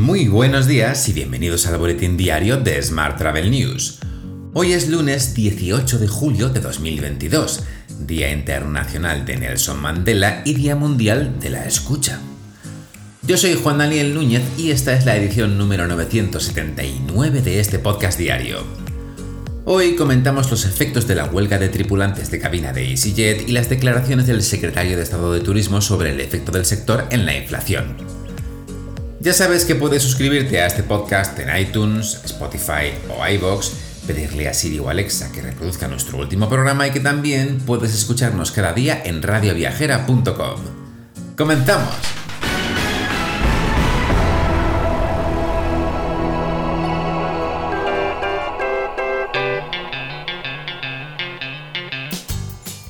Muy buenos días y bienvenidos al boletín diario de Smart Travel News. Hoy es lunes 18 de julio de 2022, Día Internacional de Nelson Mandela y Día Mundial de la Escucha. Yo soy Juan Daniel Núñez y esta es la edición número 979 de este podcast diario. Hoy comentamos los efectos de la huelga de tripulantes de cabina de EasyJet y las declaraciones del secretario de Estado de Turismo sobre el efecto del sector en la inflación. Ya sabes que puedes suscribirte a este podcast en iTunes, Spotify o iVoox, pedirle a Siri o Alexa que reproduzca nuestro último programa y que también puedes escucharnos cada día en radioviajera.com. ¡Comenzamos!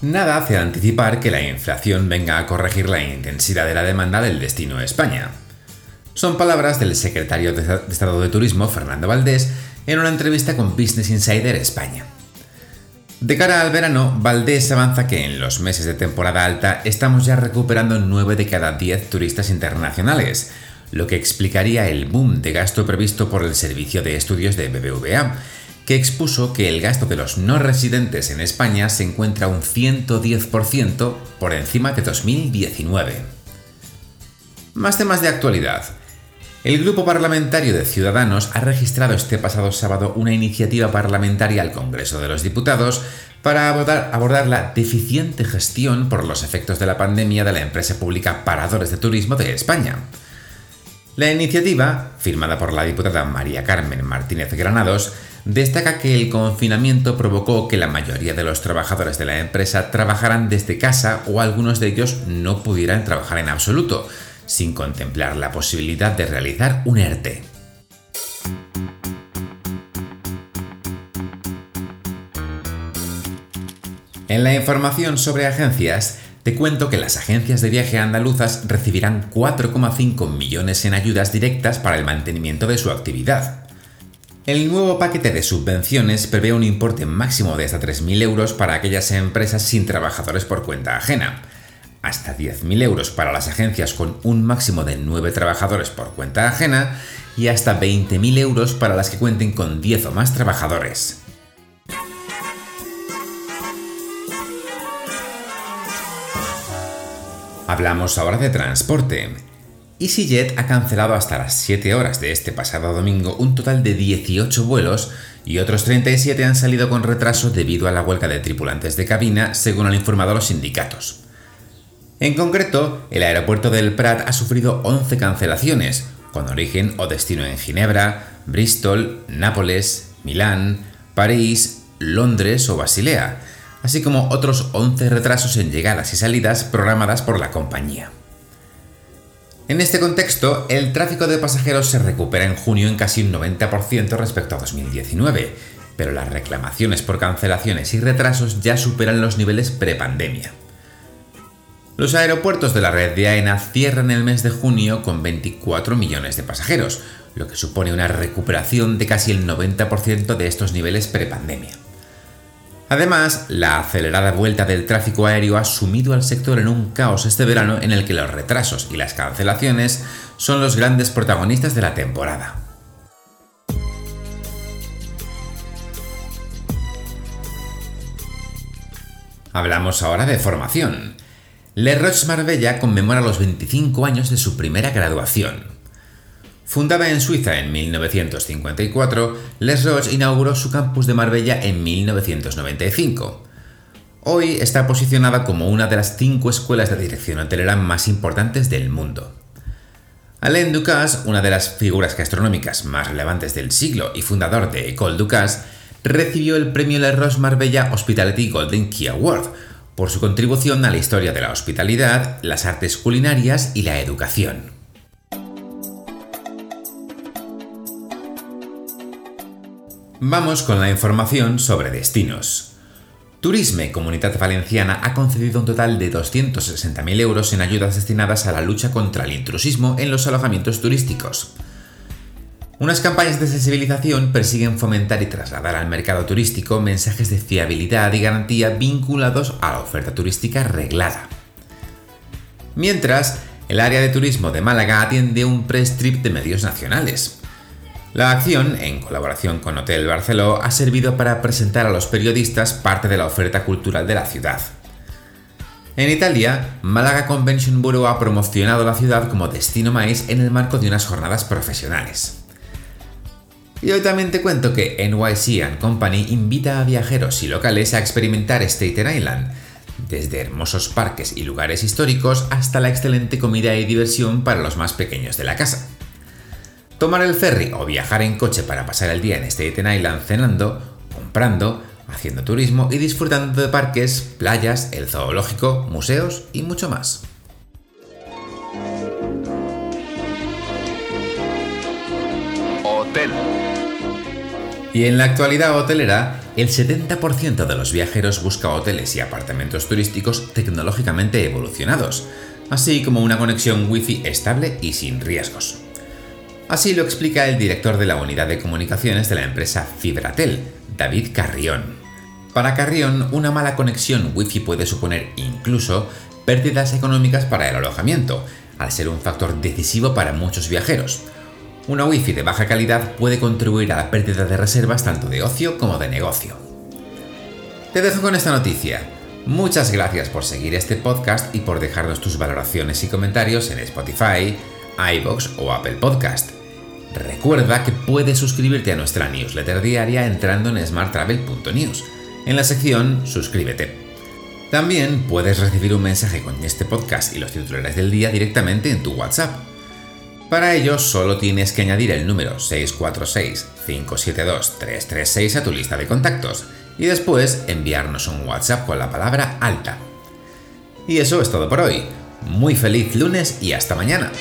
Nada hace anticipar que la inflación venga a corregir la intensidad de la demanda del destino a España. Son palabras del secretario de Estado de Turismo, Fernando Valdés, en una entrevista con Business Insider España. De cara al verano, Valdés avanza que en los meses de temporada alta estamos ya recuperando 9 de cada 10 turistas internacionales, lo que explicaría el boom de gasto previsto por el Servicio de Estudios de BBVA, que expuso que el gasto de los no residentes en España se encuentra un 110% por encima de 2019. Más temas de actualidad. El Grupo Parlamentario de Ciudadanos ha registrado este pasado sábado una iniciativa parlamentaria al Congreso de los Diputados para abordar, la deficiente gestión por los efectos de la pandemia de la empresa pública Paradores de Turismo de España. La iniciativa, firmada por la diputada María Carmen Martínez Granados, destaca que el confinamiento provocó que la mayoría de los trabajadores de la empresa trabajaran desde casa o algunos de ellos no pudieran trabajar en absoluto, sin contemplar la posibilidad de realizar un ERTE. En la información sobre agencias, te cuento que las agencias de viaje andaluzas recibirán 4,5 millones en ayudas directas para el mantenimiento de su actividad. El nuevo paquete de subvenciones prevé un importe máximo de hasta 3.000 euros para aquellas empresas sin trabajadores por cuenta ajena, hasta 10.000 euros para las agencias con un máximo de 9 trabajadores por cuenta ajena y hasta 20.000 euros para las que cuenten con 10 o más trabajadores. Hablamos ahora de transporte. EasyJet ha cancelado hasta las 7 horas de este pasado domingo un total de 18 vuelos y otros 37 han salido con retraso debido a la huelga de tripulantes de cabina, según han informado los sindicatos. En concreto, el aeropuerto del Prat ha sufrido 11 cancelaciones, con origen o destino en Ginebra, Bristol, Nápoles, Milán, París, Londres o Basilea, así como otros 11 retrasos en llegadas y salidas programadas por la compañía. En este contexto, el tráfico de pasajeros se recupera en junio en casi un 90% respecto a 2019, pero las reclamaciones por cancelaciones y retrasos ya superan los niveles prepandemia. Los aeropuertos de la red de AENA cierran el mes de junio con 24 millones de pasajeros, lo que supone una recuperación de casi el 90% de estos niveles prepandemia. Además, la acelerada vuelta del tráfico aéreo ha sumido al sector en un caos este verano en el que los retrasos y las cancelaciones son los grandes protagonistas de la temporada. Hablamos ahora de formación. Le Roche Marbella conmemora los 25 años de su primera graduación. Fundada en Suiza en 1954, Les Roches inauguró su campus de Marbella en 1995. Hoy está posicionada como una de las cinco escuelas de dirección hotelera más importantes del mundo. Alain Ducasse, una de las figuras gastronómicas más relevantes del siglo y fundador de École Ducasse, recibió el premio Le Roche Marbella Hospitality Golden Key Award por su contribución a la historia de la hospitalidad, las artes culinarias y la educación. Vamos con la información sobre destinos. Turisme Comunidad Valenciana ha concedido un total de 260.000 euros en ayudas destinadas a la lucha contra el intrusismo en los alojamientos turísticos. Unas campañas de sensibilización persiguen fomentar y trasladar al mercado turístico mensajes de fiabilidad y garantía vinculados a la oferta turística reglada. Mientras, el área de turismo de Málaga atiende un press trip de medios nacionales. La acción, en colaboración con Hotel Barceló, ha servido para presentar a los periodistas parte de la oferta cultural de la ciudad. En Italia, Málaga Convention Bureau ha promocionado la ciudad como destino maíz en el marco de unas jornadas profesionales. Y hoy también te cuento que NYC Company invita a viajeros y locales a experimentar Staten Island, desde hermosos parques y lugares históricos hasta la excelente comida y diversión para los más pequeños de la casa. Tomar el ferry o viajar en coche para pasar el día en Staten Island cenando, comprando, haciendo turismo y disfrutando de parques, playas, el zoológico, museos y mucho más. Hotel. Y en la actualidad hotelera, el 70% de los viajeros busca hoteles y apartamentos turísticos tecnológicamente evolucionados, así como una conexión wifi estable y sin riesgos. Así lo explica el director de la unidad de comunicaciones de la empresa Fibratel, David Carrión. Para Carrión, una mala conexión Wi-Fi puede suponer incluso pérdidas económicas para el alojamiento, al ser un factor decisivo para muchos viajeros. Una Wi-Fi de baja calidad puede contribuir a la pérdida de reservas tanto de ocio como de negocio. Te dejo con esta noticia. Muchas gracias por seguir este podcast y por dejarnos tus valoraciones y comentarios en Spotify, iBox o Apple Podcast. Recuerda que puedes suscribirte a nuestra newsletter diaria entrando en smarttravel.news, en la sección Suscríbete. También puedes recibir un mensaje con este podcast y los titulares del día directamente en tu WhatsApp. Para ello solo tienes que añadir el número 646-572-336 a tu lista de contactos y después enviarnos un WhatsApp con la palabra alta. Y eso es todo por hoy. Muy feliz lunes y hasta mañana.